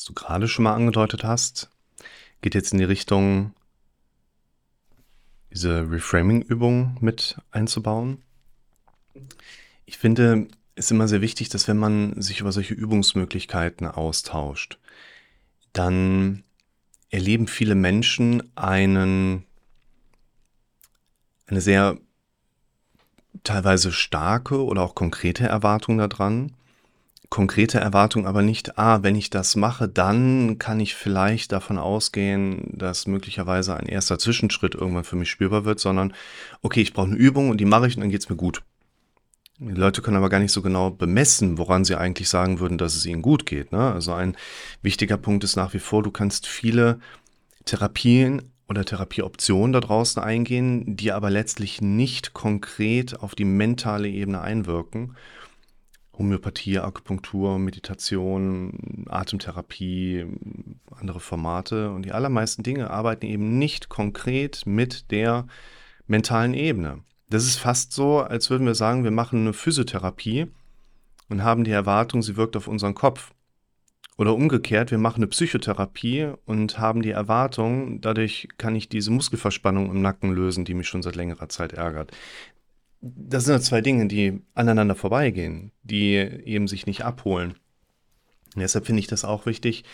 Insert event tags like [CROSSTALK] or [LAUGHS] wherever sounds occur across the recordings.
was du gerade schon mal angedeutet hast, geht jetzt in die Richtung, diese Reframing-Übung mit einzubauen. Ich finde es immer sehr wichtig, dass wenn man sich über solche Übungsmöglichkeiten austauscht, dann erleben viele Menschen einen, eine sehr teilweise starke oder auch konkrete Erwartung daran. Konkrete Erwartung aber nicht, ah, wenn ich das mache, dann kann ich vielleicht davon ausgehen, dass möglicherweise ein erster Zwischenschritt irgendwann für mich spürbar wird, sondern okay, ich brauche eine Übung und die mache ich und dann geht es mir gut. Die Leute können aber gar nicht so genau bemessen, woran sie eigentlich sagen würden, dass es ihnen gut geht. Ne? Also ein wichtiger Punkt ist nach wie vor, du kannst viele Therapien oder Therapieoptionen da draußen eingehen, die aber letztlich nicht konkret auf die mentale Ebene einwirken. Homöopathie, Akupunktur, Meditation, Atemtherapie, andere Formate und die allermeisten Dinge arbeiten eben nicht konkret mit der mentalen Ebene. Das ist fast so, als würden wir sagen, wir machen eine Physiotherapie und haben die Erwartung, sie wirkt auf unseren Kopf. Oder umgekehrt, wir machen eine Psychotherapie und haben die Erwartung, dadurch kann ich diese Muskelverspannung im Nacken lösen, die mich schon seit längerer Zeit ärgert. Das sind zwei Dinge, die aneinander vorbeigehen, die eben sich nicht abholen. Und deshalb finde ich das auch wichtig,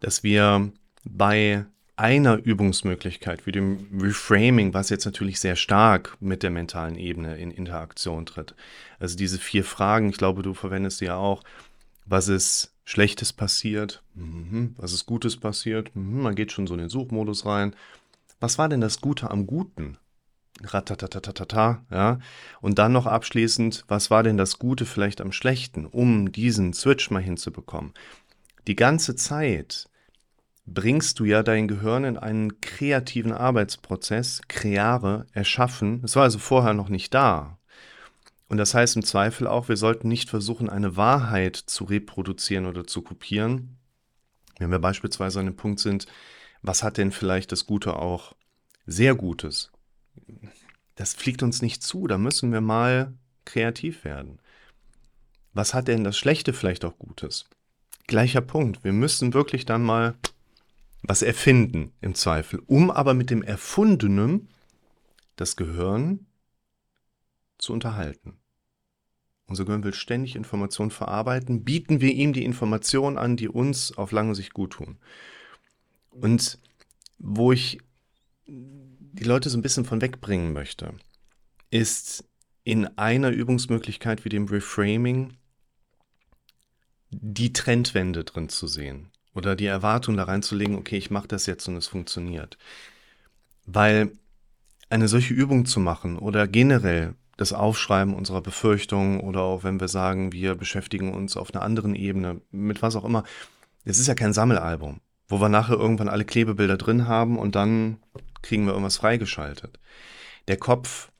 dass wir bei einer Übungsmöglichkeit wie dem Reframing, was jetzt natürlich sehr stark mit der mentalen Ebene in Interaktion tritt. Also diese vier Fragen, ich glaube, du verwendest sie ja auch. Was ist Schlechtes passiert? Mhm. Was ist Gutes passiert? Mhm. Man geht schon so in den Suchmodus rein. Was war denn das Gute am Guten? Ratatatatata, ja. Und dann noch abschließend, was war denn das Gute vielleicht am Schlechten, um diesen Switch mal hinzubekommen? Die ganze Zeit bringst du ja dein Gehirn in einen kreativen Arbeitsprozess, kreare, erschaffen. Es war also vorher noch nicht da. Und das heißt im Zweifel auch, wir sollten nicht versuchen, eine Wahrheit zu reproduzieren oder zu kopieren. Wenn wir beispielsweise an dem Punkt sind, was hat denn vielleicht das Gute auch sehr Gutes? Das fliegt uns nicht zu, da müssen wir mal kreativ werden. Was hat denn das Schlechte vielleicht auch Gutes? Gleicher Punkt. Wir müssen wirklich dann mal was erfinden im Zweifel, um aber mit dem Erfundenen das Gehirn zu unterhalten. Unser Gehirn will ständig Informationen verarbeiten, bieten wir ihm die Informationen an, die uns auf lange Sicht gut tun. Und wo ich die Leute so ein bisschen von wegbringen möchte, ist in einer Übungsmöglichkeit wie dem Reframing die Trendwende drin zu sehen oder die Erwartung da reinzulegen, okay, ich mache das jetzt und es funktioniert. Weil eine solche Übung zu machen oder generell das Aufschreiben unserer Befürchtungen oder auch wenn wir sagen, wir beschäftigen uns auf einer anderen Ebene mit was auch immer, es ist ja kein Sammelalbum, wo wir nachher irgendwann alle Klebebilder drin haben und dann kriegen wir irgendwas freigeschaltet. Der Kopf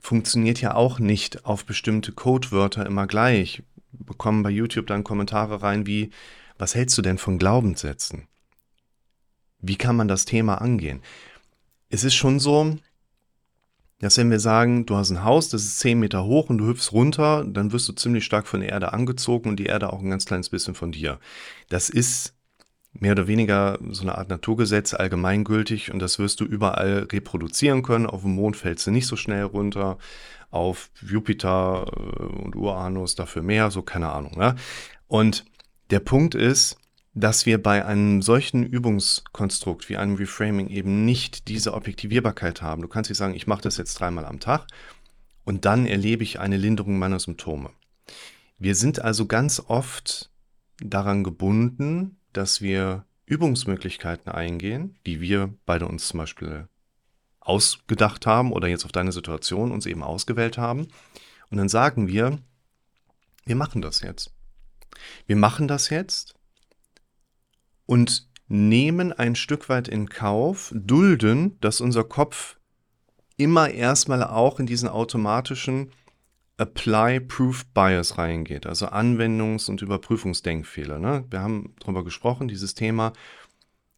funktioniert ja auch nicht auf bestimmte Codewörter immer gleich. Bekommen bei YouTube dann Kommentare rein wie, was hältst du denn von Glaubenssätzen? Wie kann man das Thema angehen? Es ist schon so, dass wenn wir sagen, du hast ein Haus, das ist 10 Meter hoch und du hüpfst runter, dann wirst du ziemlich stark von der Erde angezogen und die Erde auch ein ganz kleines bisschen von dir. Das ist mehr oder weniger so eine Art Naturgesetz, allgemeingültig und das wirst du überall reproduzieren können. Auf dem Mond fällst du nicht so schnell runter, auf Jupiter äh, und Uranus dafür mehr, so keine Ahnung. Ja? Und der Punkt ist, dass wir bei einem solchen Übungskonstrukt wie einem Reframing eben nicht diese Objektivierbarkeit haben. Du kannst nicht sagen, ich mache das jetzt dreimal am Tag und dann erlebe ich eine Linderung meiner Symptome. Wir sind also ganz oft daran gebunden, dass wir Übungsmöglichkeiten eingehen, die wir beide uns zum Beispiel ausgedacht haben oder jetzt auf deine Situation uns eben ausgewählt haben. Und dann sagen wir, wir machen das jetzt. Wir machen das jetzt und nehmen ein Stück weit in Kauf, dulden, dass unser Kopf immer erstmal auch in diesen automatischen Apply-Proof-Bias reingeht, also Anwendungs- und Überprüfungsdenkfehler. Ne? Wir haben darüber gesprochen, dieses Thema,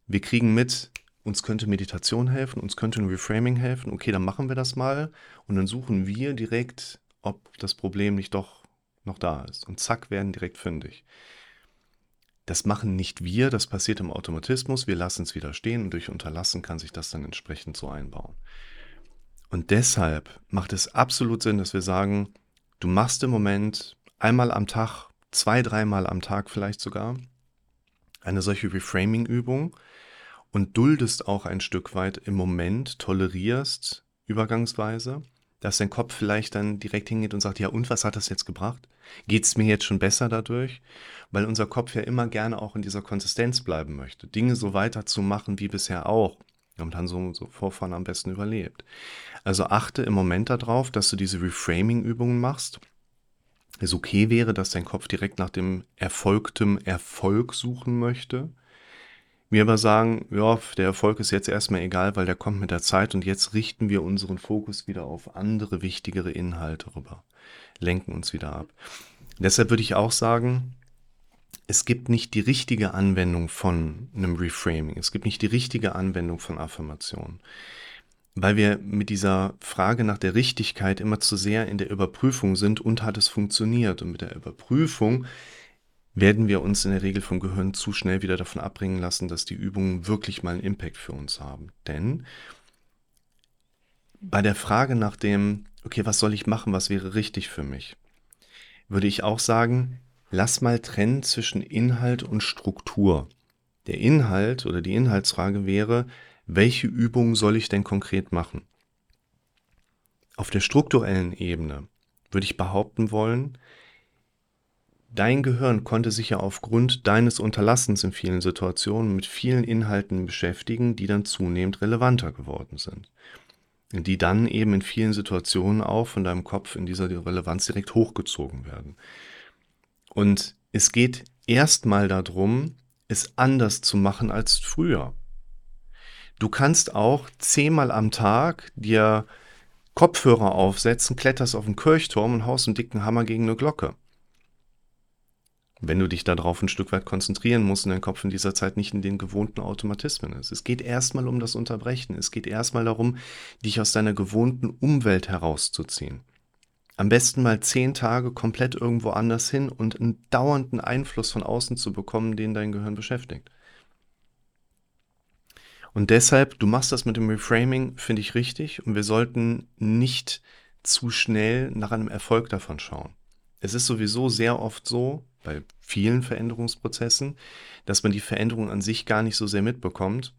wir kriegen mit, uns könnte Meditation helfen, uns könnte ein Reframing helfen, okay, dann machen wir das mal und dann suchen wir direkt, ob das Problem nicht doch noch da ist. Und zack, werden direkt fündig. Das machen nicht wir, das passiert im Automatismus. Wir lassen es wieder stehen und durch Unterlassen kann sich das dann entsprechend so einbauen. Und deshalb macht es absolut Sinn, dass wir sagen, du machst im Moment einmal am Tag, zwei, dreimal am Tag vielleicht sogar, eine solche Reframing-Übung und duldest auch ein Stück weit im Moment, tolerierst übergangsweise, dass dein Kopf vielleicht dann direkt hingeht und sagt, ja und was hat das jetzt gebracht? Geht es mir jetzt schon besser dadurch? Weil unser Kopf ja immer gerne auch in dieser Konsistenz bleiben möchte, Dinge so weiterzumachen wie bisher auch und dann so, so Vorfahren am besten überlebt. Also achte im Moment darauf, dass du diese Reframing-Übungen machst. Es okay wäre, dass dein Kopf direkt nach dem erfolgtem Erfolg suchen möchte. Wir aber sagen, ja, der Erfolg ist jetzt erstmal egal, weil der kommt mit der Zeit und jetzt richten wir unseren Fokus wieder auf andere wichtigere Inhalte rüber, lenken uns wieder ab. Deshalb würde ich auch sagen, es gibt nicht die richtige Anwendung von einem Reframing. Es gibt nicht die richtige Anwendung von Affirmationen. Weil wir mit dieser Frage nach der Richtigkeit immer zu sehr in der Überprüfung sind und hat es funktioniert. Und mit der Überprüfung werden wir uns in der Regel vom Gehirn zu schnell wieder davon abbringen lassen, dass die Übungen wirklich mal einen Impact für uns haben. Denn bei der Frage nach dem, okay, was soll ich machen, was wäre richtig für mich, würde ich auch sagen, lass mal trennen zwischen Inhalt und Struktur. Der Inhalt oder die Inhaltsfrage wäre, welche Übungen soll ich denn konkret machen? Auf der strukturellen Ebene würde ich behaupten wollen, dein Gehirn konnte sich ja aufgrund deines Unterlassens in vielen Situationen mit vielen Inhalten beschäftigen, die dann zunehmend relevanter geworden sind. Die dann eben in vielen Situationen auch von deinem Kopf in dieser Relevanz direkt hochgezogen werden. Und es geht erstmal darum, es anders zu machen als früher. Du kannst auch zehnmal am Tag dir Kopfhörer aufsetzen, kletterst auf den Kirchturm und haust einen dicken Hammer gegen eine Glocke. Wenn du dich darauf ein Stück weit konzentrieren musst und dein Kopf in dieser Zeit nicht in den gewohnten Automatismen ist. Es geht erstmal um das Unterbrechen. Es geht erstmal darum, dich aus deiner gewohnten Umwelt herauszuziehen. Am besten mal zehn Tage komplett irgendwo anders hin und einen dauernden Einfluss von außen zu bekommen, den dein Gehirn beschäftigt. Und deshalb, du machst das mit dem Reframing, finde ich richtig. Und wir sollten nicht zu schnell nach einem Erfolg davon schauen. Es ist sowieso sehr oft so, bei vielen Veränderungsprozessen, dass man die Veränderung an sich gar nicht so sehr mitbekommt,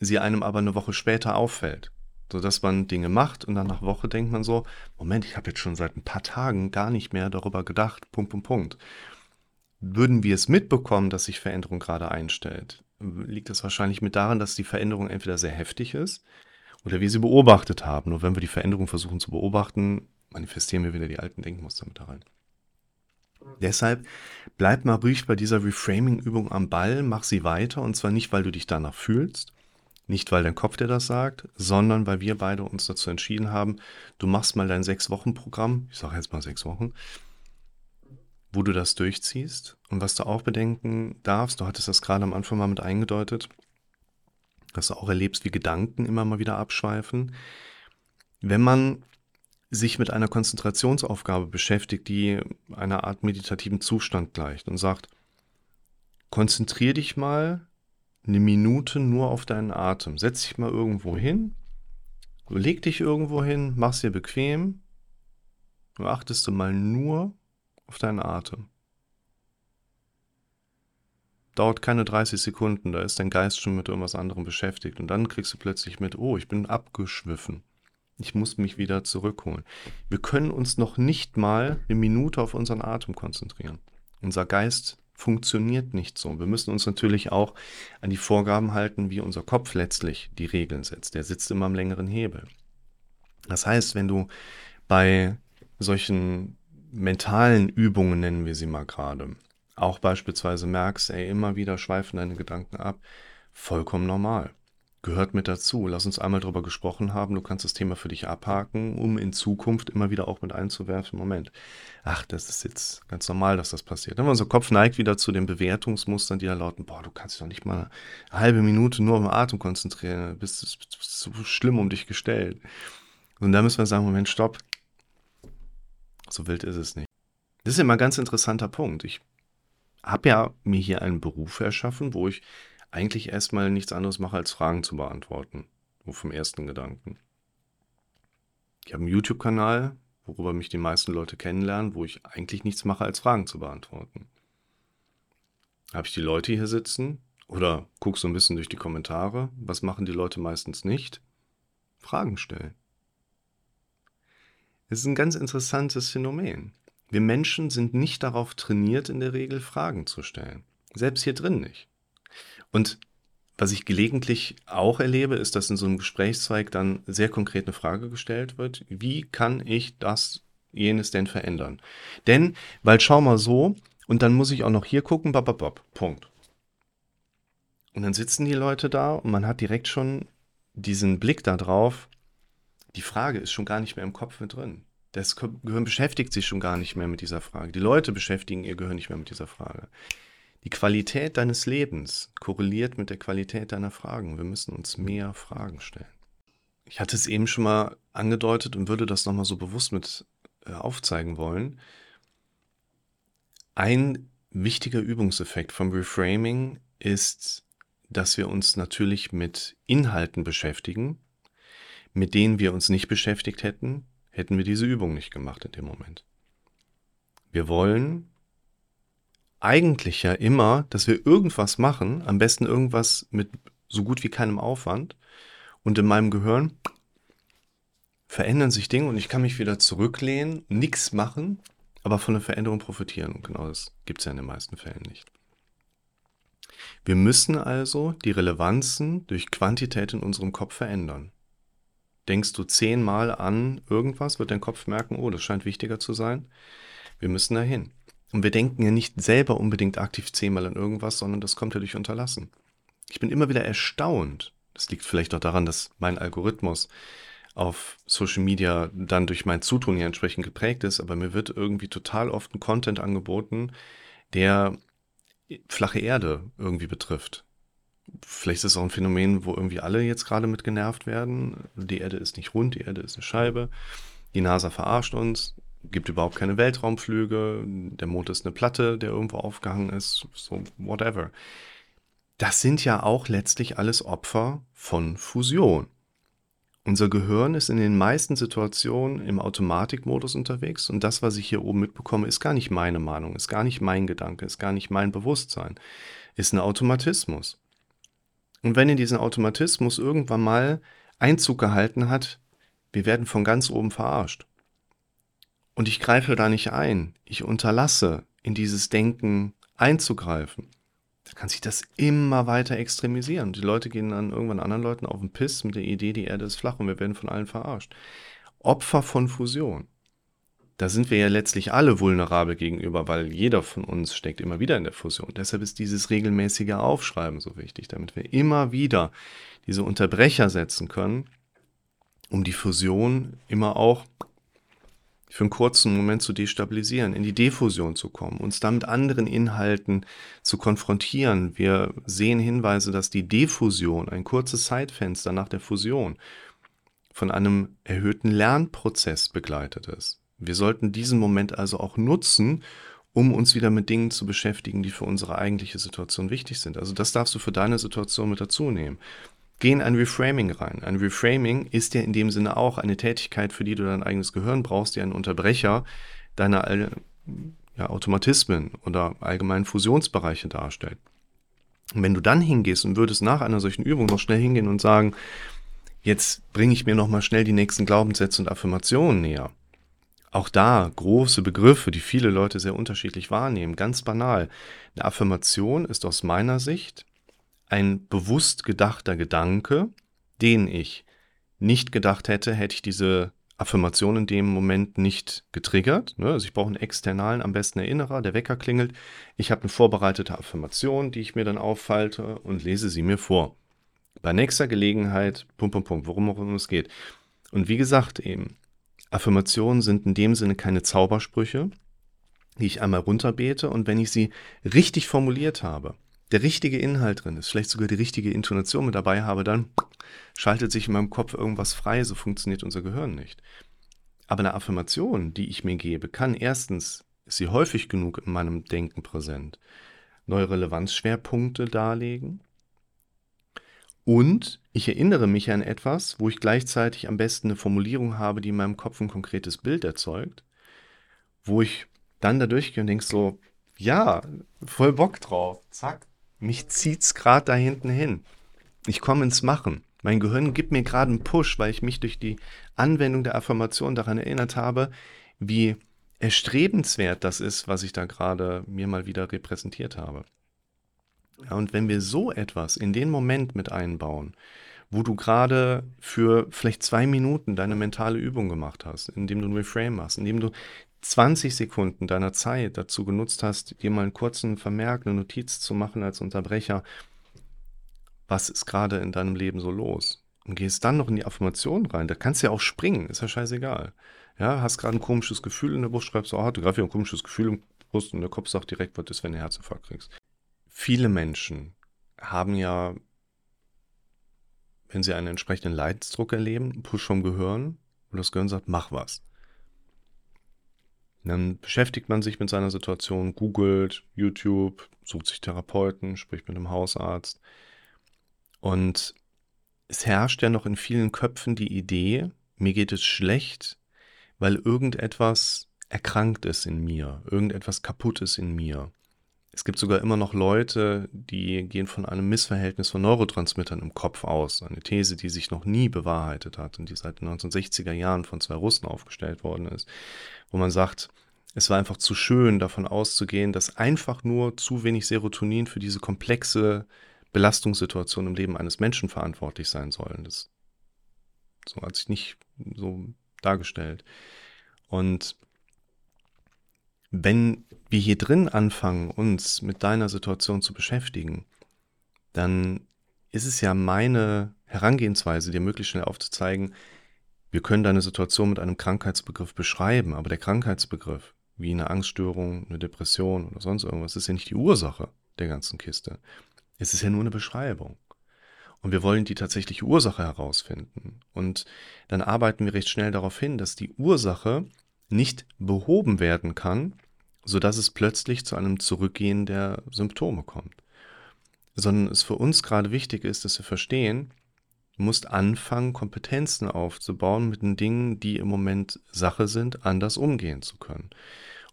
sie einem aber eine Woche später auffällt so dass man Dinge macht und dann nach Woche denkt man so, Moment, ich habe jetzt schon seit ein paar Tagen gar nicht mehr darüber gedacht, Punkt, Punkt, Punkt. Würden wir es mitbekommen, dass sich Veränderung gerade einstellt, liegt es wahrscheinlich mit daran, dass die Veränderung entweder sehr heftig ist oder wir sie beobachtet haben. Nur wenn wir die Veränderung versuchen zu beobachten, manifestieren wir wieder die alten Denkmuster mit da rein. Deshalb bleib mal ruhig bei dieser Reframing-Übung am Ball, mach sie weiter und zwar nicht, weil du dich danach fühlst, nicht, weil dein Kopf dir das sagt, sondern weil wir beide uns dazu entschieden haben, du machst mal dein Sechs-Wochen-Programm, ich sage jetzt mal sechs Wochen, wo du das durchziehst. Und was du auch bedenken darfst, du hattest das gerade am Anfang mal mit eingedeutet, dass du auch erlebst, wie Gedanken immer mal wieder abschweifen. Wenn man sich mit einer Konzentrationsaufgabe beschäftigt, die einer Art meditativen Zustand gleicht und sagt, konzentrier dich mal eine Minute nur auf deinen Atem. Setz dich mal irgendwo hin, leg dich irgendwo hin, mach's dir bequem. Du achtest du mal nur auf deinen Atem. Dauert keine 30 Sekunden, da ist dein Geist schon mit irgendwas anderem beschäftigt. Und dann kriegst du plötzlich mit, oh, ich bin abgeschwiffen. Ich muss mich wieder zurückholen. Wir können uns noch nicht mal eine Minute auf unseren Atem konzentrieren. Unser Geist funktioniert nicht so. Wir müssen uns natürlich auch an die Vorgaben halten, wie unser Kopf letztlich die Regeln setzt. Der sitzt immer am längeren Hebel. Das heißt, wenn du bei solchen mentalen Übungen, nennen wir sie mal gerade, auch beispielsweise merkst, ey, immer wieder schweifen deine Gedanken ab, vollkommen normal gehört mit dazu. Lass uns einmal darüber gesprochen haben. Du kannst das Thema für dich abhaken, um in Zukunft immer wieder auch mit einzuwerfen. Moment, ach, das ist jetzt ganz normal, dass das passiert. Dann unser Kopf neigt wieder zu den Bewertungsmustern, die da lauten, boah, du kannst dich doch nicht mal eine halbe Minute nur auf Atem konzentrieren. Du bist, bist so schlimm um dich gestellt. Und da müssen wir sagen, Moment, stopp. So wild ist es nicht. Das ist immer ein ganz interessanter Punkt. Ich habe ja mir hier einen Beruf erschaffen, wo ich eigentlich erstmal nichts anderes mache, als Fragen zu beantworten. So vom ersten Gedanken. Ich habe einen YouTube-Kanal, worüber mich die meisten Leute kennenlernen, wo ich eigentlich nichts mache, als Fragen zu beantworten. Habe ich die Leute hier sitzen oder guck so ein bisschen durch die Kommentare. Was machen die Leute meistens nicht? Fragen stellen. Es ist ein ganz interessantes Phänomen. Wir Menschen sind nicht darauf trainiert, in der Regel Fragen zu stellen. Selbst hier drin nicht. Und was ich gelegentlich auch erlebe, ist, dass in so einem Gesprächszweig dann sehr konkret eine Frage gestellt wird. Wie kann ich das, jenes denn verändern? Denn, weil schau mal so, und dann muss ich auch noch hier gucken, bap, Punkt. Und dann sitzen die Leute da und man hat direkt schon diesen Blick da drauf. Die Frage ist schon gar nicht mehr im Kopf mit drin. Das Gehirn beschäftigt sich schon gar nicht mehr mit dieser Frage. Die Leute beschäftigen ihr Gehirn nicht mehr mit dieser Frage. Die Qualität deines Lebens korreliert mit der Qualität deiner Fragen. Wir müssen uns mehr Fragen stellen. Ich hatte es eben schon mal angedeutet und würde das nochmal so bewusst mit äh, aufzeigen wollen. Ein wichtiger Übungseffekt vom Reframing ist, dass wir uns natürlich mit Inhalten beschäftigen, mit denen wir uns nicht beschäftigt hätten, hätten wir diese Übung nicht gemacht in dem Moment. Wir wollen eigentlich ja immer, dass wir irgendwas machen, am besten irgendwas mit so gut wie keinem Aufwand. Und in meinem Gehirn verändern sich Dinge und ich kann mich wieder zurücklehnen, nichts machen, aber von der Veränderung profitieren. Und genau das gibt es ja in den meisten Fällen nicht. Wir müssen also die Relevanzen durch Quantität in unserem Kopf verändern. Denkst du zehnmal an irgendwas, wird dein Kopf merken, oh, das scheint wichtiger zu sein. Wir müssen dahin. Und wir denken ja nicht selber unbedingt aktiv zehnmal an irgendwas, sondern das kommt ja durch Unterlassen. Ich bin immer wieder erstaunt. Das liegt vielleicht auch daran, dass mein Algorithmus auf Social Media dann durch mein Zutun hier entsprechend geprägt ist, aber mir wird irgendwie total oft ein Content angeboten, der flache Erde irgendwie betrifft vielleicht ist es auch ein Phänomen, wo irgendwie alle jetzt gerade mit genervt werden. Die Erde ist nicht rund, die Erde ist eine Scheibe. Die NASA verarscht uns, gibt überhaupt keine Weltraumflüge, der Mond ist eine Platte, der irgendwo aufgehangen ist, so whatever. Das sind ja auch letztlich alles Opfer von Fusion. Unser Gehirn ist in den meisten Situationen im Automatikmodus unterwegs und das, was ich hier oben mitbekomme, ist gar nicht meine Meinung, ist gar nicht mein Gedanke, ist gar nicht mein Bewusstsein, ist ein Automatismus. Und wenn in diesen Automatismus irgendwann mal Einzug gehalten hat, wir werden von ganz oben verarscht. Und ich greife da nicht ein, ich unterlasse in dieses Denken einzugreifen, dann kann sich das immer weiter extremisieren. Die Leute gehen dann irgendwann anderen Leuten auf den Piss mit der Idee, die Erde ist flach und wir werden von allen verarscht. Opfer von Fusion da sind wir ja letztlich alle vulnerabel gegenüber, weil jeder von uns steckt immer wieder in der Fusion. Deshalb ist dieses regelmäßige Aufschreiben so wichtig, damit wir immer wieder diese Unterbrecher setzen können, um die Fusion immer auch für einen kurzen Moment zu destabilisieren, in die Defusion zu kommen, uns dann mit anderen Inhalten zu konfrontieren. Wir sehen Hinweise, dass die Defusion, ein kurzes Zeitfenster nach der Fusion, von einem erhöhten Lernprozess begleitet ist. Wir sollten diesen Moment also auch nutzen, um uns wieder mit Dingen zu beschäftigen, die für unsere eigentliche Situation wichtig sind. Also das darfst du für deine Situation mit dazu nehmen. Geh in ein Reframing rein. Ein Reframing ist ja in dem Sinne auch eine Tätigkeit, für die du dein eigenes Gehirn brauchst, die einen Unterbrecher deiner ja, Automatismen oder allgemeinen Fusionsbereiche darstellt. Und wenn du dann hingehst und würdest nach einer solchen Übung noch schnell hingehen und sagen, jetzt bringe ich mir noch mal schnell die nächsten Glaubenssätze und Affirmationen näher, auch da große Begriffe, die viele Leute sehr unterschiedlich wahrnehmen. Ganz banal. Eine Affirmation ist aus meiner Sicht ein bewusst gedachter Gedanke, den ich nicht gedacht hätte, hätte ich diese Affirmation in dem Moment nicht getriggert. Ne? Also ich brauche einen externalen, am besten Erinnerer, der Wecker klingelt. Ich habe eine vorbereitete Affirmation, die ich mir dann auffalte und lese sie mir vor. Bei nächster Gelegenheit, Punkt, Punkt, Punkt, worum auch es geht. Und wie gesagt eben, Affirmationen sind in dem Sinne keine Zaubersprüche, die ich einmal runterbete und wenn ich sie richtig formuliert habe, der richtige Inhalt drin ist, vielleicht sogar die richtige Intonation mit dabei habe, dann schaltet sich in meinem Kopf irgendwas frei, so funktioniert unser Gehirn nicht. Aber eine Affirmation, die ich mir gebe, kann erstens, ist sie häufig genug in meinem Denken präsent, neue Relevanzschwerpunkte darlegen. Und ich erinnere mich an etwas, wo ich gleichzeitig am besten eine Formulierung habe, die in meinem Kopf ein konkretes Bild erzeugt, wo ich dann da durchgehe und denke so, ja, voll Bock drauf. Zack, mich zieht's gerade da hinten hin. Ich komme ins Machen. Mein Gehirn gibt mir gerade einen Push, weil ich mich durch die Anwendung der Affirmation daran erinnert habe, wie erstrebenswert das ist, was ich da gerade mir mal wieder repräsentiert habe. Ja, und wenn wir so etwas in den Moment mit einbauen, wo du gerade für vielleicht zwei Minuten deine mentale Übung gemacht hast, indem du ein Reframe machst, indem du 20 Sekunden deiner Zeit dazu genutzt hast, dir mal einen kurzen Vermerk, eine Notiz zu machen als Unterbrecher, was ist gerade in deinem Leben so los? Und gehst dann noch in die Affirmation rein. Da kannst du ja auch springen, ist ja scheißegal. Ja, hast gerade ein komisches Gefühl in der Brust, schreibst du, oh, du gerade ein komisches Gefühl in der Brust und der Kopf sagt direkt, was ist, wenn du Herzinfarkt kriegst. Viele Menschen haben ja, wenn sie einen entsprechenden Leidensdruck erleben, einen Push vom Gehirn und das Gehirn sagt, mach was. Dann beschäftigt man sich mit seiner Situation, googelt, YouTube, sucht sich Therapeuten, spricht mit einem Hausarzt. Und es herrscht ja noch in vielen Köpfen die Idee, mir geht es schlecht, weil irgendetwas erkrankt ist in mir, irgendetwas kaputt ist in mir. Es gibt sogar immer noch Leute, die gehen von einem Missverhältnis von Neurotransmittern im Kopf aus. Eine These, die sich noch nie bewahrheitet hat und die seit den 1960er Jahren von zwei Russen aufgestellt worden ist, wo man sagt, es war einfach zu schön, davon auszugehen, dass einfach nur zu wenig Serotonin für diese komplexe Belastungssituation im Leben eines Menschen verantwortlich sein sollen. Das so hat sich nicht so dargestellt. Und wenn wir hier drin anfangen, uns mit deiner Situation zu beschäftigen, dann ist es ja meine Herangehensweise, dir möglichst schnell aufzuzeigen, wir können deine Situation mit einem Krankheitsbegriff beschreiben, aber der Krankheitsbegriff, wie eine Angststörung, eine Depression oder sonst irgendwas, ist ja nicht die Ursache der ganzen Kiste. Es ist ja nur eine Beschreibung. Und wir wollen die tatsächliche Ursache herausfinden. Und dann arbeiten wir recht schnell darauf hin, dass die Ursache nicht behoben werden kann, sodass es plötzlich zu einem Zurückgehen der Symptome kommt. Sondern es für uns gerade wichtig ist, dass wir verstehen, du musst anfangen, Kompetenzen aufzubauen mit den Dingen, die im Moment Sache sind, anders umgehen zu können.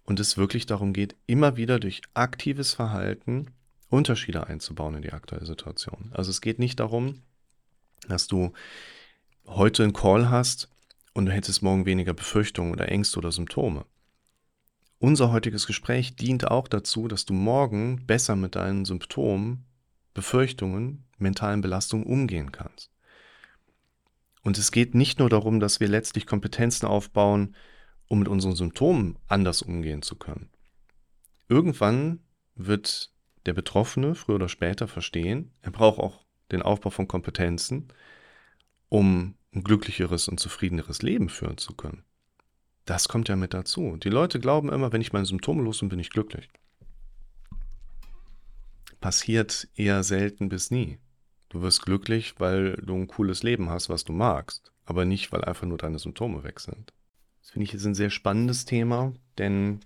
Und es wirklich darum geht, immer wieder durch aktives Verhalten Unterschiede einzubauen in die aktuelle Situation. Also es geht nicht darum, dass du heute einen Call hast und du hättest morgen weniger Befürchtungen oder Ängste oder Symptome. Unser heutiges Gespräch dient auch dazu, dass du morgen besser mit deinen Symptomen, Befürchtungen, mentalen Belastungen umgehen kannst. Und es geht nicht nur darum, dass wir letztlich Kompetenzen aufbauen, um mit unseren Symptomen anders umgehen zu können. Irgendwann wird der Betroffene früher oder später verstehen, er braucht auch den Aufbau von Kompetenzen, um ein glücklicheres und zufriedeneres Leben führen zu können. Das kommt ja mit dazu. Die Leute glauben immer, wenn ich meine Symptome los bin, bin ich glücklich. Passiert eher selten bis nie. Du wirst glücklich, weil du ein cooles Leben hast, was du magst, aber nicht, weil einfach nur deine Symptome weg sind. Das finde ich jetzt ein sehr spannendes Thema, denn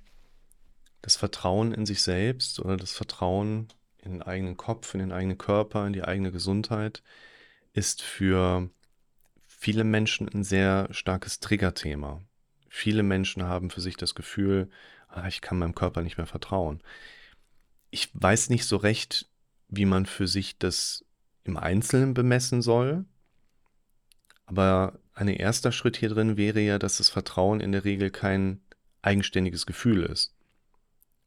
das Vertrauen in sich selbst oder das Vertrauen in den eigenen Kopf, in den eigenen Körper, in die eigene Gesundheit ist für viele Menschen ein sehr starkes Triggerthema. Viele Menschen haben für sich das Gefühl, ah, ich kann meinem Körper nicht mehr vertrauen. Ich weiß nicht so recht, wie man für sich das im Einzelnen bemessen soll. Aber ein erster Schritt hier drin wäre ja, dass das Vertrauen in der Regel kein eigenständiges Gefühl ist.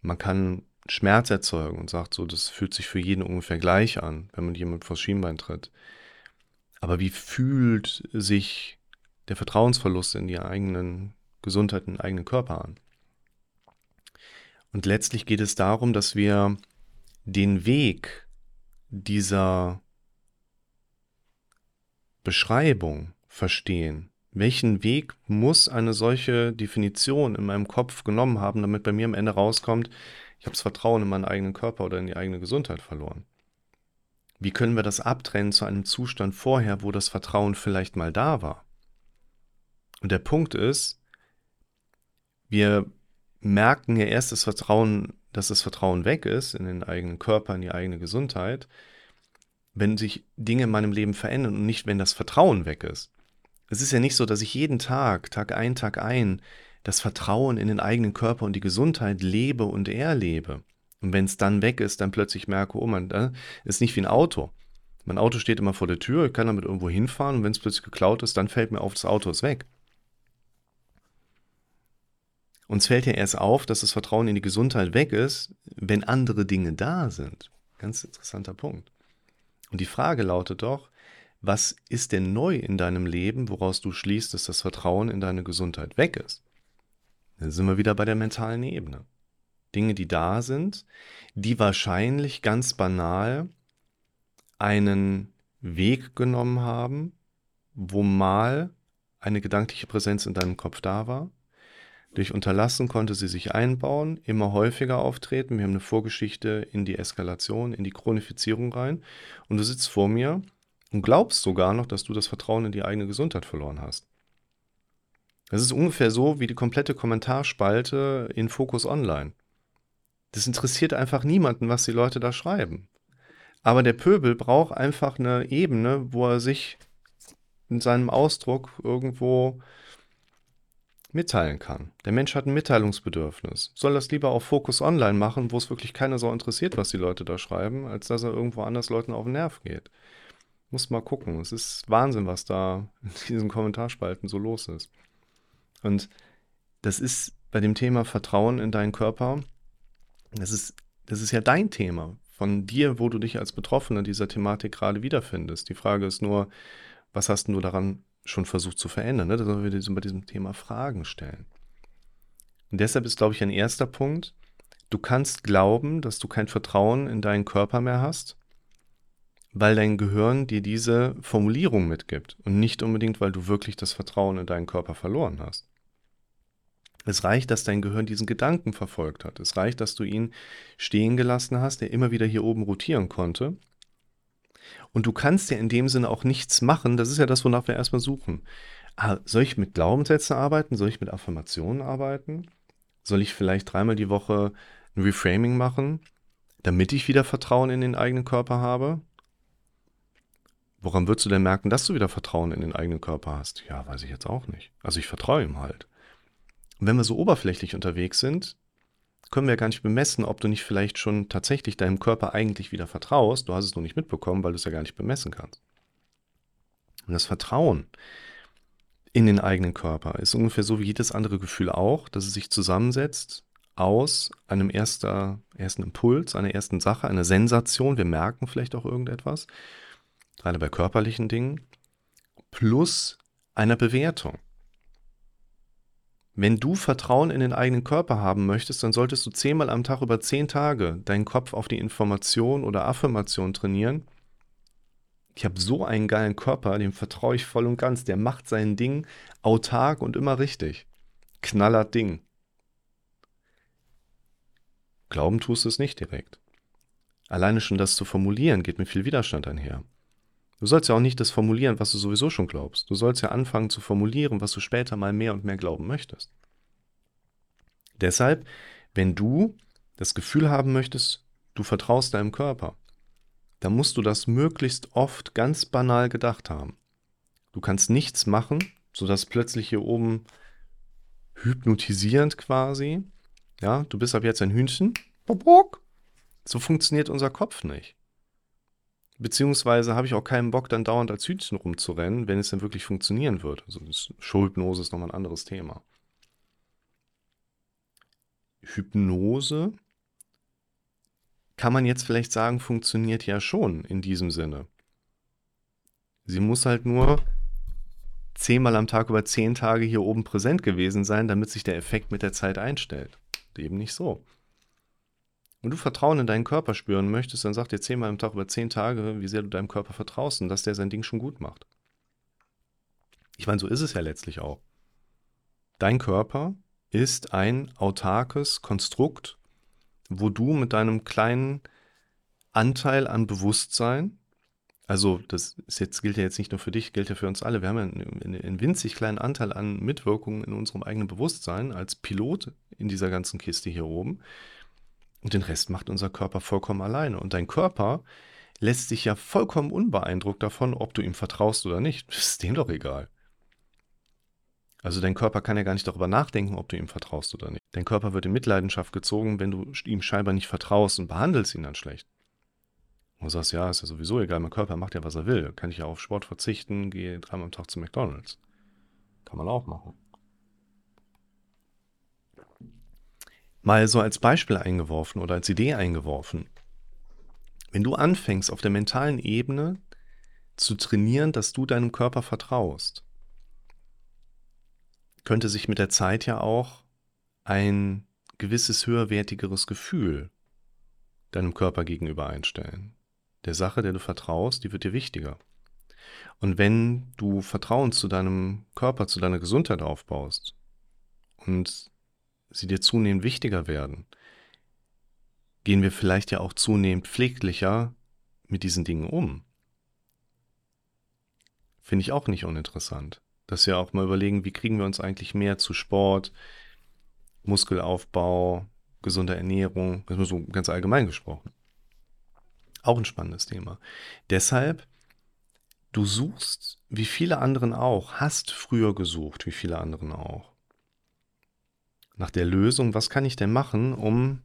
Man kann Schmerz erzeugen und sagt so, das fühlt sich für jeden ungefähr gleich an, wenn man jemand vors Schienbein tritt. Aber wie fühlt sich der Vertrauensverlust in die eigenen Gesundheit, in den eigenen Körper an? Und letztlich geht es darum, dass wir den Weg dieser Beschreibung verstehen. Welchen Weg muss eine solche Definition in meinem Kopf genommen haben, damit bei mir am Ende rauskommt, ich habe das Vertrauen in meinen eigenen Körper oder in die eigene Gesundheit verloren? Wie können wir das abtrennen zu einem Zustand vorher, wo das Vertrauen vielleicht mal da war? Und der Punkt ist, wir merken ja erst das Vertrauen dass das Vertrauen weg ist in den eigenen Körper, in die eigene Gesundheit, wenn sich Dinge in meinem Leben verändern und nicht, wenn das Vertrauen weg ist. Es ist ja nicht so, dass ich jeden Tag, Tag ein, Tag ein, das Vertrauen in den eigenen Körper und die Gesundheit lebe und erlebe. Und wenn es dann weg ist, dann plötzlich merke, oh man, das ist nicht wie ein Auto. Mein Auto steht immer vor der Tür, ich kann damit irgendwo hinfahren und wenn es plötzlich geklaut ist, dann fällt mir auf, das Auto ist weg. Uns fällt ja erst auf, dass das Vertrauen in die Gesundheit weg ist, wenn andere Dinge da sind. Ganz interessanter Punkt. Und die Frage lautet doch, was ist denn neu in deinem Leben, woraus du schließt, dass das Vertrauen in deine Gesundheit weg ist? Dann sind wir wieder bei der mentalen Ebene. Dinge, die da sind, die wahrscheinlich ganz banal einen Weg genommen haben, wo mal eine gedankliche Präsenz in deinem Kopf da war. Durch Unterlassen konnte sie sich einbauen, immer häufiger auftreten. Wir haben eine Vorgeschichte in die Eskalation, in die Chronifizierung rein. Und du sitzt vor mir und glaubst sogar noch, dass du das Vertrauen in die eigene Gesundheit verloren hast. Das ist ungefähr so wie die komplette Kommentarspalte in Focus Online. Das interessiert einfach niemanden, was die Leute da schreiben. Aber der Pöbel braucht einfach eine Ebene, wo er sich in seinem Ausdruck irgendwo mitteilen kann. Der Mensch hat ein Mitteilungsbedürfnis. Soll das lieber auf Focus Online machen, wo es wirklich keiner so interessiert, was die Leute da schreiben, als dass er irgendwo anders Leuten auf den Nerv geht. Muss mal gucken. Es ist Wahnsinn, was da in [LAUGHS] diesen Kommentarspalten so los ist. Und das ist bei dem Thema Vertrauen in deinen Körper, das ist, das ist ja dein Thema von dir, wo du dich als Betroffener dieser Thematik gerade wiederfindest. Die Frage ist nur, was hast du daran schon versucht zu verändern? Ne? Da sollen wir bei diesem Thema Fragen stellen. Und deshalb ist, glaube ich, ein erster Punkt, du kannst glauben, dass du kein Vertrauen in deinen Körper mehr hast, weil dein Gehirn dir diese Formulierung mitgibt und nicht unbedingt, weil du wirklich das Vertrauen in deinen Körper verloren hast. Es reicht, dass dein Gehirn diesen Gedanken verfolgt hat. Es reicht, dass du ihn stehen gelassen hast, der immer wieder hier oben rotieren konnte. Und du kannst ja in dem Sinne auch nichts machen. Das ist ja das, wonach wir erstmal suchen. Ah, soll ich mit Glaubenssätzen arbeiten? Soll ich mit Affirmationen arbeiten? Soll ich vielleicht dreimal die Woche ein Reframing machen, damit ich wieder Vertrauen in den eigenen Körper habe? Woran würdest du denn merken, dass du wieder Vertrauen in den eigenen Körper hast? Ja, weiß ich jetzt auch nicht. Also ich vertraue ihm halt. Und wenn wir so oberflächlich unterwegs sind, können wir gar nicht bemessen, ob du nicht vielleicht schon tatsächlich deinem Körper eigentlich wieder vertraust. Du hast es nur nicht mitbekommen, weil du es ja gar nicht bemessen kannst. Und das Vertrauen in den eigenen Körper ist ungefähr so wie jedes andere Gefühl auch, dass es sich zusammensetzt aus einem erster, ersten Impuls, einer ersten Sache, einer Sensation. Wir merken vielleicht auch irgendetwas, gerade bei körperlichen Dingen, plus einer Bewertung. Wenn du Vertrauen in den eigenen Körper haben möchtest, dann solltest du zehnmal am Tag über zehn Tage deinen Kopf auf die Information oder Affirmation trainieren. Ich habe so einen geilen Körper, dem vertraue ich voll und ganz. Der macht sein Ding autark und immer richtig. Knallert Ding. Glauben tust du es nicht direkt. Alleine schon das zu formulieren geht mit viel Widerstand einher. Du sollst ja auch nicht das formulieren, was du sowieso schon glaubst. Du sollst ja anfangen zu formulieren, was du später mal mehr und mehr glauben möchtest. Deshalb, wenn du das Gefühl haben möchtest, du vertraust deinem Körper, dann musst du das möglichst oft ganz banal gedacht haben. Du kannst nichts machen, sodass plötzlich hier oben hypnotisierend quasi, ja, du bist ab jetzt ein Hühnchen. So funktioniert unser Kopf nicht. Beziehungsweise habe ich auch keinen Bock, dann dauernd als Hütchen rumzurennen, wenn es denn wirklich funktionieren wird. Also Schulhypnose ist nochmal ein anderes Thema. Hypnose kann man jetzt vielleicht sagen, funktioniert ja schon in diesem Sinne. Sie muss halt nur zehnmal am Tag über zehn Tage hier oben präsent gewesen sein, damit sich der Effekt mit der Zeit einstellt. Eben nicht so. Wenn du Vertrauen in deinen Körper spüren möchtest, dann sag dir zehnmal am Tag über zehn Tage, wie sehr du deinem Körper vertraust und dass der sein Ding schon gut macht. Ich meine, so ist es ja letztlich auch. Dein Körper ist ein autarkes Konstrukt, wo du mit deinem kleinen Anteil an Bewusstsein, also das jetzt, gilt ja jetzt nicht nur für dich, gilt ja für uns alle, wir haben ja einen, einen winzig kleinen Anteil an Mitwirkung in unserem eigenen Bewusstsein als Pilot in dieser ganzen Kiste hier oben. Und den Rest macht unser Körper vollkommen alleine. Und dein Körper lässt sich ja vollkommen unbeeindruckt davon, ob du ihm vertraust oder nicht. Das ist dem doch egal. Also dein Körper kann ja gar nicht darüber nachdenken, ob du ihm vertraust oder nicht. Dein Körper wird in Mitleidenschaft gezogen, wenn du ihm scheinbar nicht vertraust und behandelst ihn dann schlecht. Und du sagst, ja, ist ja sowieso egal, mein Körper macht ja, was er will. Kann ich ja auf Sport verzichten, gehe dreimal am Tag zu McDonalds. Kann man auch machen. Mal so als Beispiel eingeworfen oder als Idee eingeworfen. Wenn du anfängst, auf der mentalen Ebene zu trainieren, dass du deinem Körper vertraust, könnte sich mit der Zeit ja auch ein gewisses höherwertigeres Gefühl deinem Körper gegenüber einstellen. Der Sache, der du vertraust, die wird dir wichtiger. Und wenn du Vertrauen zu deinem Körper, zu deiner Gesundheit aufbaust und sie dir zunehmend wichtiger werden, gehen wir vielleicht ja auch zunehmend pfleglicher mit diesen Dingen um. Finde ich auch nicht uninteressant. Dass wir auch mal überlegen, wie kriegen wir uns eigentlich mehr zu Sport, Muskelaufbau, gesunder Ernährung, das ist so ganz allgemein gesprochen. Auch ein spannendes Thema. Deshalb, du suchst, wie viele anderen auch, hast früher gesucht, wie viele anderen auch nach der Lösung, was kann ich denn machen, um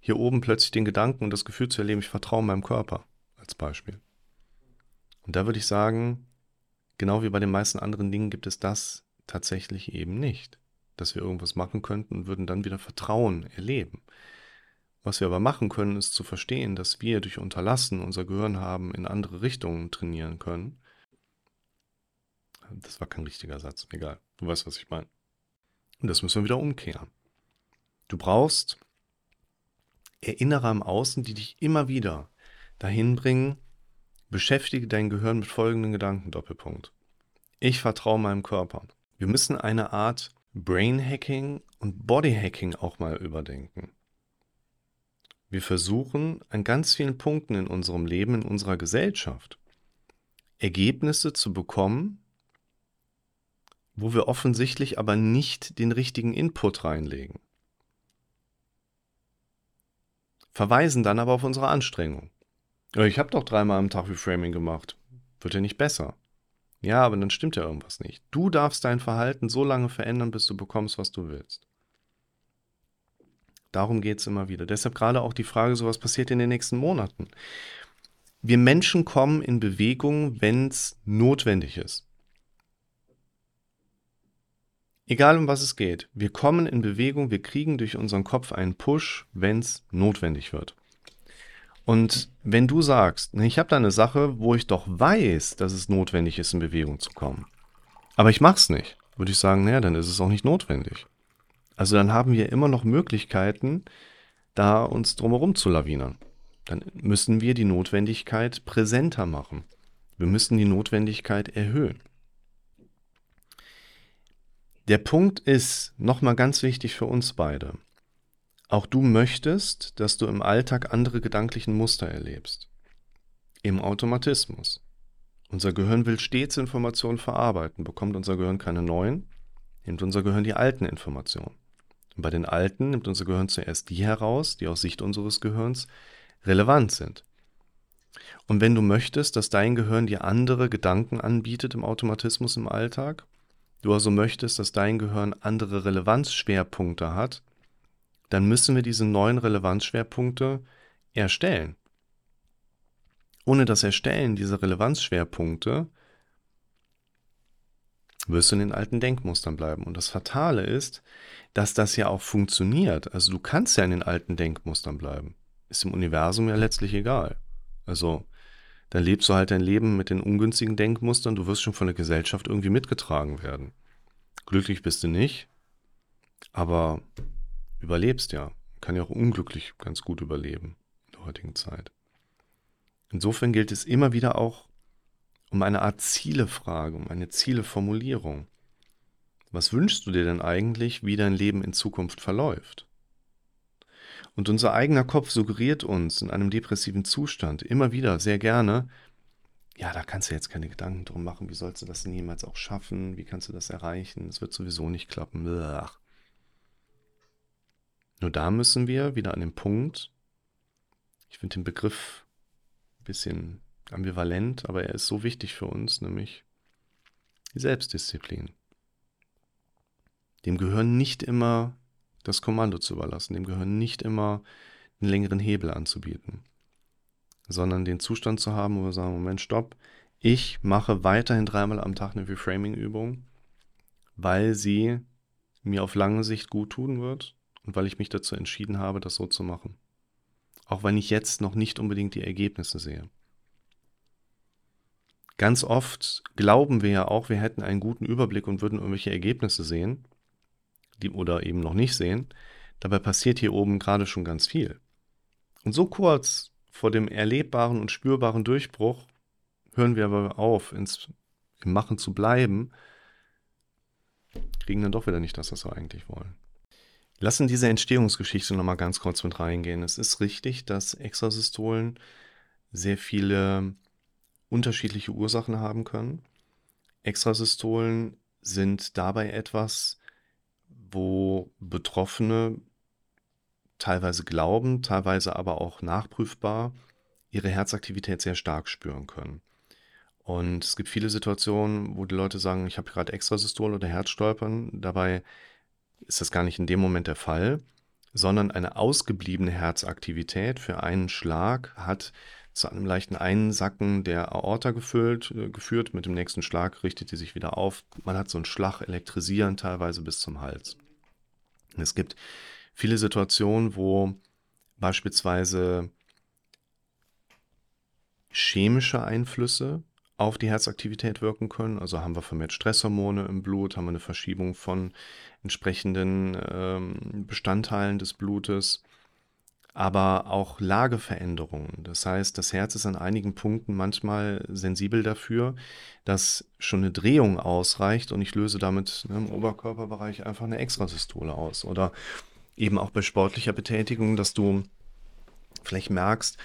hier oben plötzlich den Gedanken und das Gefühl zu erleben, ich vertraue meinem Körper als Beispiel. Und da würde ich sagen, genau wie bei den meisten anderen Dingen gibt es das tatsächlich eben nicht, dass wir irgendwas machen könnten und würden dann wieder Vertrauen erleben. Was wir aber machen können, ist zu verstehen, dass wir durch Unterlassen unser Gehirn haben in andere Richtungen trainieren können. Das war kein richtiger Satz, egal. Du weißt, was ich meine. Und das müssen wir wieder umkehren. Du brauchst Erinnerer im Außen, die dich immer wieder dahin bringen, beschäftige dein Gehirn mit folgenden Gedanken, Doppelpunkt. Ich vertraue meinem Körper. Wir müssen eine Art Brain Hacking und Body Hacking auch mal überdenken. Wir versuchen an ganz vielen Punkten in unserem Leben, in unserer Gesellschaft, Ergebnisse zu bekommen, wo wir offensichtlich aber nicht den richtigen Input reinlegen. Verweisen dann aber auf unsere Anstrengung. Ich habe doch dreimal am Tag Reframing gemacht. Wird ja nicht besser. Ja, aber dann stimmt ja irgendwas nicht. Du darfst dein Verhalten so lange verändern, bis du bekommst, was du willst. Darum geht es immer wieder. Deshalb gerade auch die Frage, so was passiert in den nächsten Monaten. Wir Menschen kommen in Bewegung, wenn es notwendig ist. Egal um was es geht, wir kommen in Bewegung, wir kriegen durch unseren Kopf einen Push, wenn es notwendig wird. Und wenn du sagst, ich habe da eine Sache, wo ich doch weiß, dass es notwendig ist, in Bewegung zu kommen, aber ich mache es nicht, würde ich sagen, naja, dann ist es auch nicht notwendig. Also dann haben wir immer noch Möglichkeiten, da uns drumherum zu lawinern. Dann müssen wir die Notwendigkeit präsenter machen. Wir müssen die Notwendigkeit erhöhen. Der Punkt ist nochmal ganz wichtig für uns beide. Auch du möchtest, dass du im Alltag andere gedanklichen Muster erlebst. Im Automatismus. Unser Gehirn will stets Informationen verarbeiten. Bekommt unser Gehirn keine neuen, nimmt unser Gehirn die alten Informationen. Und bei den alten nimmt unser Gehirn zuerst die heraus, die aus Sicht unseres Gehirns relevant sind. Und wenn du möchtest, dass dein Gehirn dir andere Gedanken anbietet im Automatismus im Alltag, du also möchtest, dass dein Gehirn andere Relevanzschwerpunkte hat, dann müssen wir diese neuen Relevanzschwerpunkte erstellen. Ohne das Erstellen dieser Relevanzschwerpunkte wirst du in den alten Denkmustern bleiben. Und das Fatale ist, dass das ja auch funktioniert. Also du kannst ja in den alten Denkmustern bleiben. Ist im Universum ja letztlich egal. Also dann lebst du halt dein Leben mit den ungünstigen Denkmustern, du wirst schon von der Gesellschaft irgendwie mitgetragen werden. Glücklich bist du nicht, aber überlebst ja. Kann ja auch unglücklich ganz gut überleben in der heutigen Zeit. Insofern gilt es immer wieder auch um eine Art Zielefrage, um eine Zieleformulierung. Was wünschst du dir denn eigentlich, wie dein Leben in Zukunft verläuft? Und unser eigener Kopf suggeriert uns in einem depressiven Zustand immer wieder sehr gerne, ja, da kannst du jetzt keine Gedanken drum machen, wie sollst du das denn jemals auch schaffen, wie kannst du das erreichen, es wird sowieso nicht klappen. Blach. Nur da müssen wir wieder an den Punkt, ich finde den Begriff ein bisschen ambivalent, aber er ist so wichtig für uns, nämlich die Selbstdisziplin. Dem gehören nicht immer das Kommando zu überlassen, dem gehören nicht immer einen längeren Hebel anzubieten, sondern den Zustand zu haben, wo wir sagen, Moment, stopp, ich mache weiterhin dreimal am Tag eine Reframing-Übung, weil sie mir auf lange Sicht gut tun wird und weil ich mich dazu entschieden habe, das so zu machen. Auch wenn ich jetzt noch nicht unbedingt die Ergebnisse sehe. Ganz oft glauben wir ja auch, wir hätten einen guten Überblick und würden irgendwelche Ergebnisse sehen, die oder eben noch nicht sehen. Dabei passiert hier oben gerade schon ganz viel. Und so kurz vor dem erlebbaren und spürbaren Durchbruch hören wir aber auf, ins, im Machen zu bleiben, kriegen dann doch wieder nicht das, was wir eigentlich wollen. Lassen diese Entstehungsgeschichte nochmal ganz kurz mit reingehen. Es ist richtig, dass Extrasystolen sehr viele unterschiedliche Ursachen haben können. Extrasystolen sind dabei etwas, wo Betroffene teilweise glauben, teilweise aber auch nachprüfbar ihre Herzaktivität sehr stark spüren können. Und es gibt viele Situationen, wo die Leute sagen, ich habe gerade Extrasystole oder Herzstolpern. Dabei ist das gar nicht in dem Moment der Fall, sondern eine ausgebliebene Herzaktivität für einen Schlag hat zu einem leichten Einsacken der Aorta gefüllt, äh, geführt. Mit dem nächsten Schlag richtet die sich wieder auf. Man hat so einen Schlag elektrisieren teilweise bis zum Hals. Es gibt viele Situationen, wo beispielsweise chemische Einflüsse auf die Herzaktivität wirken können. Also haben wir vermehrt Stresshormone im Blut, haben wir eine Verschiebung von entsprechenden ähm, Bestandteilen des Blutes, aber auch Lageveränderungen. Das heißt, das Herz ist an einigen Punkten manchmal sensibel dafür, dass schon eine Drehung ausreicht und ich löse damit ne, im Oberkörperbereich einfach eine Extrasystole aus. Oder eben auch bei sportlicher Betätigung, dass du vielleicht merkst,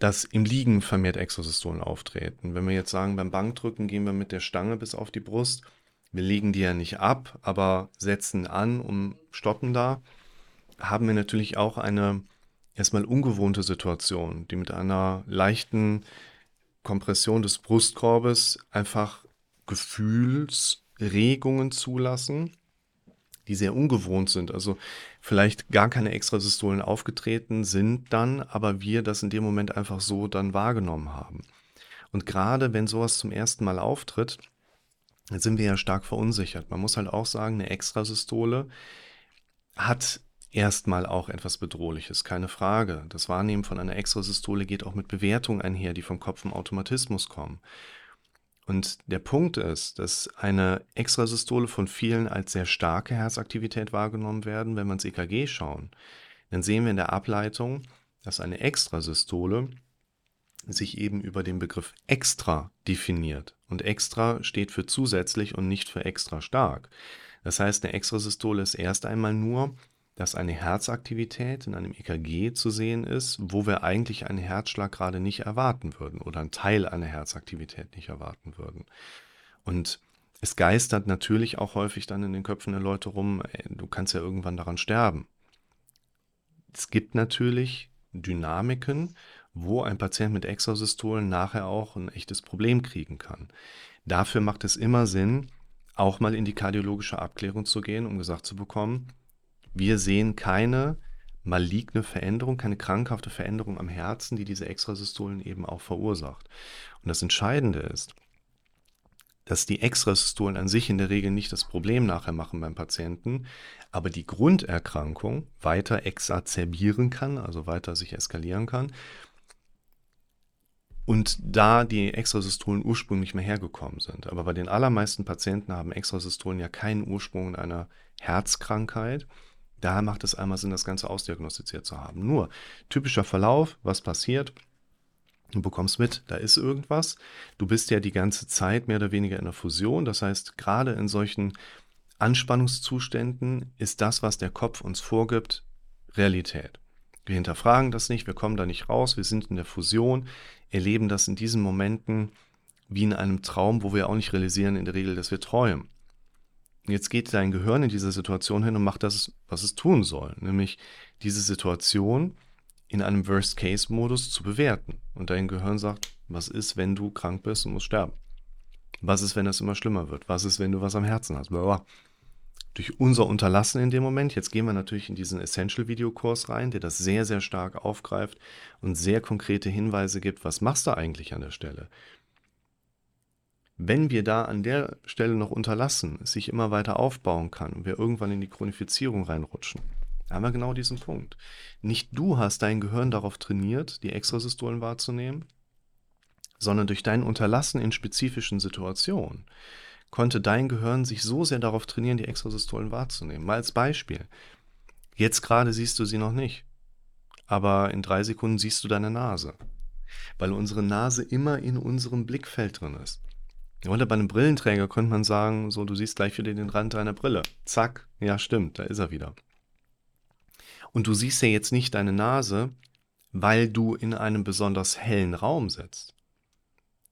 dass im Liegen vermehrt Exosystolen auftreten. Wenn wir jetzt sagen, beim Bankdrücken gehen wir mit der Stange bis auf die Brust, wir legen die ja nicht ab, aber setzen an und stoppen da, haben wir natürlich auch eine erstmal ungewohnte Situation, die mit einer leichten Kompression des Brustkorbes einfach Gefühlsregungen zulassen die sehr ungewohnt sind. Also vielleicht gar keine Extrasystolen aufgetreten sind dann, aber wir das in dem Moment einfach so dann wahrgenommen haben. Und gerade wenn sowas zum ersten Mal auftritt, sind wir ja stark verunsichert. Man muss halt auch sagen, eine Extrasystole hat erstmal auch etwas Bedrohliches, keine Frage. Das Wahrnehmen von einer Extrasystole geht auch mit Bewertungen einher, die vom Kopf im Automatismus kommen. Und der Punkt ist, dass eine Extrasystole von vielen als sehr starke Herzaktivität wahrgenommen werden. Wenn wir ins EKG schauen, dann sehen wir in der Ableitung, dass eine Extrasystole sich eben über den Begriff extra definiert. Und extra steht für zusätzlich und nicht für extra stark. Das heißt, eine Extrasystole ist erst einmal nur dass eine Herzaktivität in einem EKG zu sehen ist, wo wir eigentlich einen Herzschlag gerade nicht erwarten würden oder einen Teil einer Herzaktivität nicht erwarten würden. Und es geistert natürlich auch häufig dann in den Köpfen der Leute rum, du kannst ja irgendwann daran sterben. Es gibt natürlich Dynamiken, wo ein Patient mit Exosystolen nachher auch ein echtes Problem kriegen kann. Dafür macht es immer Sinn, auch mal in die kardiologische Abklärung zu gehen, um gesagt zu bekommen, wir sehen keine maligne Veränderung, keine krankhafte Veränderung am Herzen, die diese Extrasystolen eben auch verursacht. Und das Entscheidende ist, dass die Extrasystolen an sich in der Regel nicht das Problem nachher machen beim Patienten, aber die Grunderkrankung weiter exacerbieren kann, also weiter sich eskalieren kann. Und da die Extrasystolen ursprünglich mehr hergekommen sind. Aber bei den allermeisten Patienten haben Extrasystolen ja keinen Ursprung in einer Herzkrankheit, Daher macht es einmal Sinn, das Ganze ausdiagnostiziert zu haben. Nur, typischer Verlauf, was passiert? Du bekommst mit, da ist irgendwas. Du bist ja die ganze Zeit mehr oder weniger in der Fusion. Das heißt, gerade in solchen Anspannungszuständen ist das, was der Kopf uns vorgibt, Realität. Wir hinterfragen das nicht, wir kommen da nicht raus, wir sind in der Fusion, erleben das in diesen Momenten wie in einem Traum, wo wir auch nicht realisieren in der Regel, dass wir träumen. Jetzt geht dein Gehirn in diese Situation hin und macht das, was es tun soll, nämlich diese Situation in einem Worst-Case-Modus zu bewerten. Und dein Gehirn sagt, was ist, wenn du krank bist und musst sterben? Was ist, wenn das immer schlimmer wird? Was ist, wenn du was am Herzen hast? Blablabla. Durch unser Unterlassen in dem Moment, jetzt gehen wir natürlich in diesen Essential-Videokurs rein, der das sehr, sehr stark aufgreift und sehr konkrete Hinweise gibt, was machst du eigentlich an der Stelle? Wenn wir da an der Stelle noch unterlassen, es sich immer weiter aufbauen kann und wir irgendwann in die Chronifizierung reinrutschen, haben wir genau diesen Punkt. Nicht du hast dein Gehirn darauf trainiert, die Extrasystolen wahrzunehmen, sondern durch dein Unterlassen in spezifischen Situationen konnte dein Gehirn sich so sehr darauf trainieren, die Extrasystolen wahrzunehmen. Mal als Beispiel. Jetzt gerade siehst du sie noch nicht, aber in drei Sekunden siehst du deine Nase, weil unsere Nase immer in unserem Blickfeld drin ist. Oder bei einem Brillenträger könnte man sagen, so, du siehst gleich wieder den Rand deiner Brille. Zack, ja stimmt, da ist er wieder. Und du siehst ja jetzt nicht deine Nase, weil du in einem besonders hellen Raum sitzt.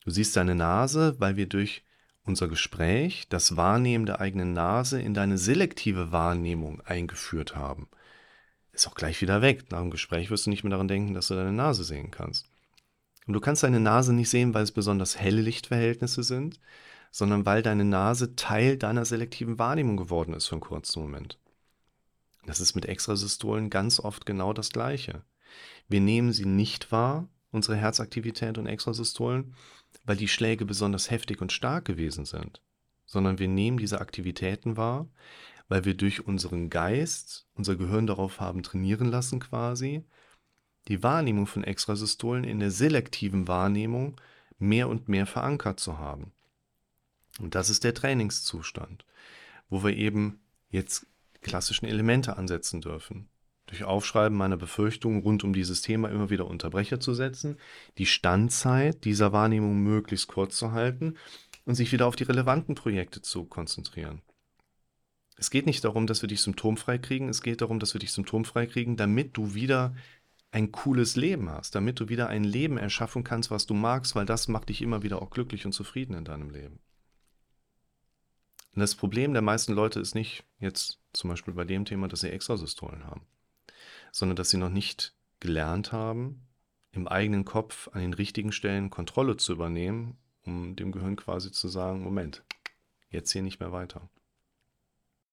Du siehst deine Nase, weil wir durch unser Gespräch das Wahrnehmen der eigenen Nase in deine selektive Wahrnehmung eingeführt haben. Ist auch gleich wieder weg. Nach dem Gespräch wirst du nicht mehr daran denken, dass du deine Nase sehen kannst. Und du kannst deine Nase nicht sehen, weil es besonders helle Lichtverhältnisse sind, sondern weil deine Nase Teil deiner selektiven Wahrnehmung geworden ist für einen kurzen Moment. Das ist mit Extrasystolen ganz oft genau das Gleiche. Wir nehmen sie nicht wahr, unsere Herzaktivität und Extrasystolen, weil die Schläge besonders heftig und stark gewesen sind, sondern wir nehmen diese Aktivitäten wahr, weil wir durch unseren Geist, unser Gehirn darauf haben trainieren lassen quasi, die Wahrnehmung von Extrasystolen in der selektiven Wahrnehmung mehr und mehr verankert zu haben. Und das ist der Trainingszustand, wo wir eben jetzt klassischen Elemente ansetzen dürfen durch Aufschreiben meiner Befürchtungen rund um dieses Thema immer wieder Unterbrecher zu setzen, die Standzeit dieser Wahrnehmung möglichst kurz zu halten und sich wieder auf die relevanten Projekte zu konzentrieren. Es geht nicht darum, dass wir dich symptomfrei kriegen, es geht darum, dass wir dich symptomfrei kriegen, damit du wieder ein cooles Leben hast, damit du wieder ein Leben erschaffen kannst, was du magst, weil das macht dich immer wieder auch glücklich und zufrieden in deinem Leben. Und das Problem der meisten Leute ist nicht jetzt zum Beispiel bei dem Thema, dass sie Extrasystolen haben sondern dass sie noch nicht gelernt haben, im eigenen Kopf an den richtigen Stellen Kontrolle zu übernehmen, um dem Gehirn quasi zu sagen, Moment, jetzt hier nicht mehr weiter.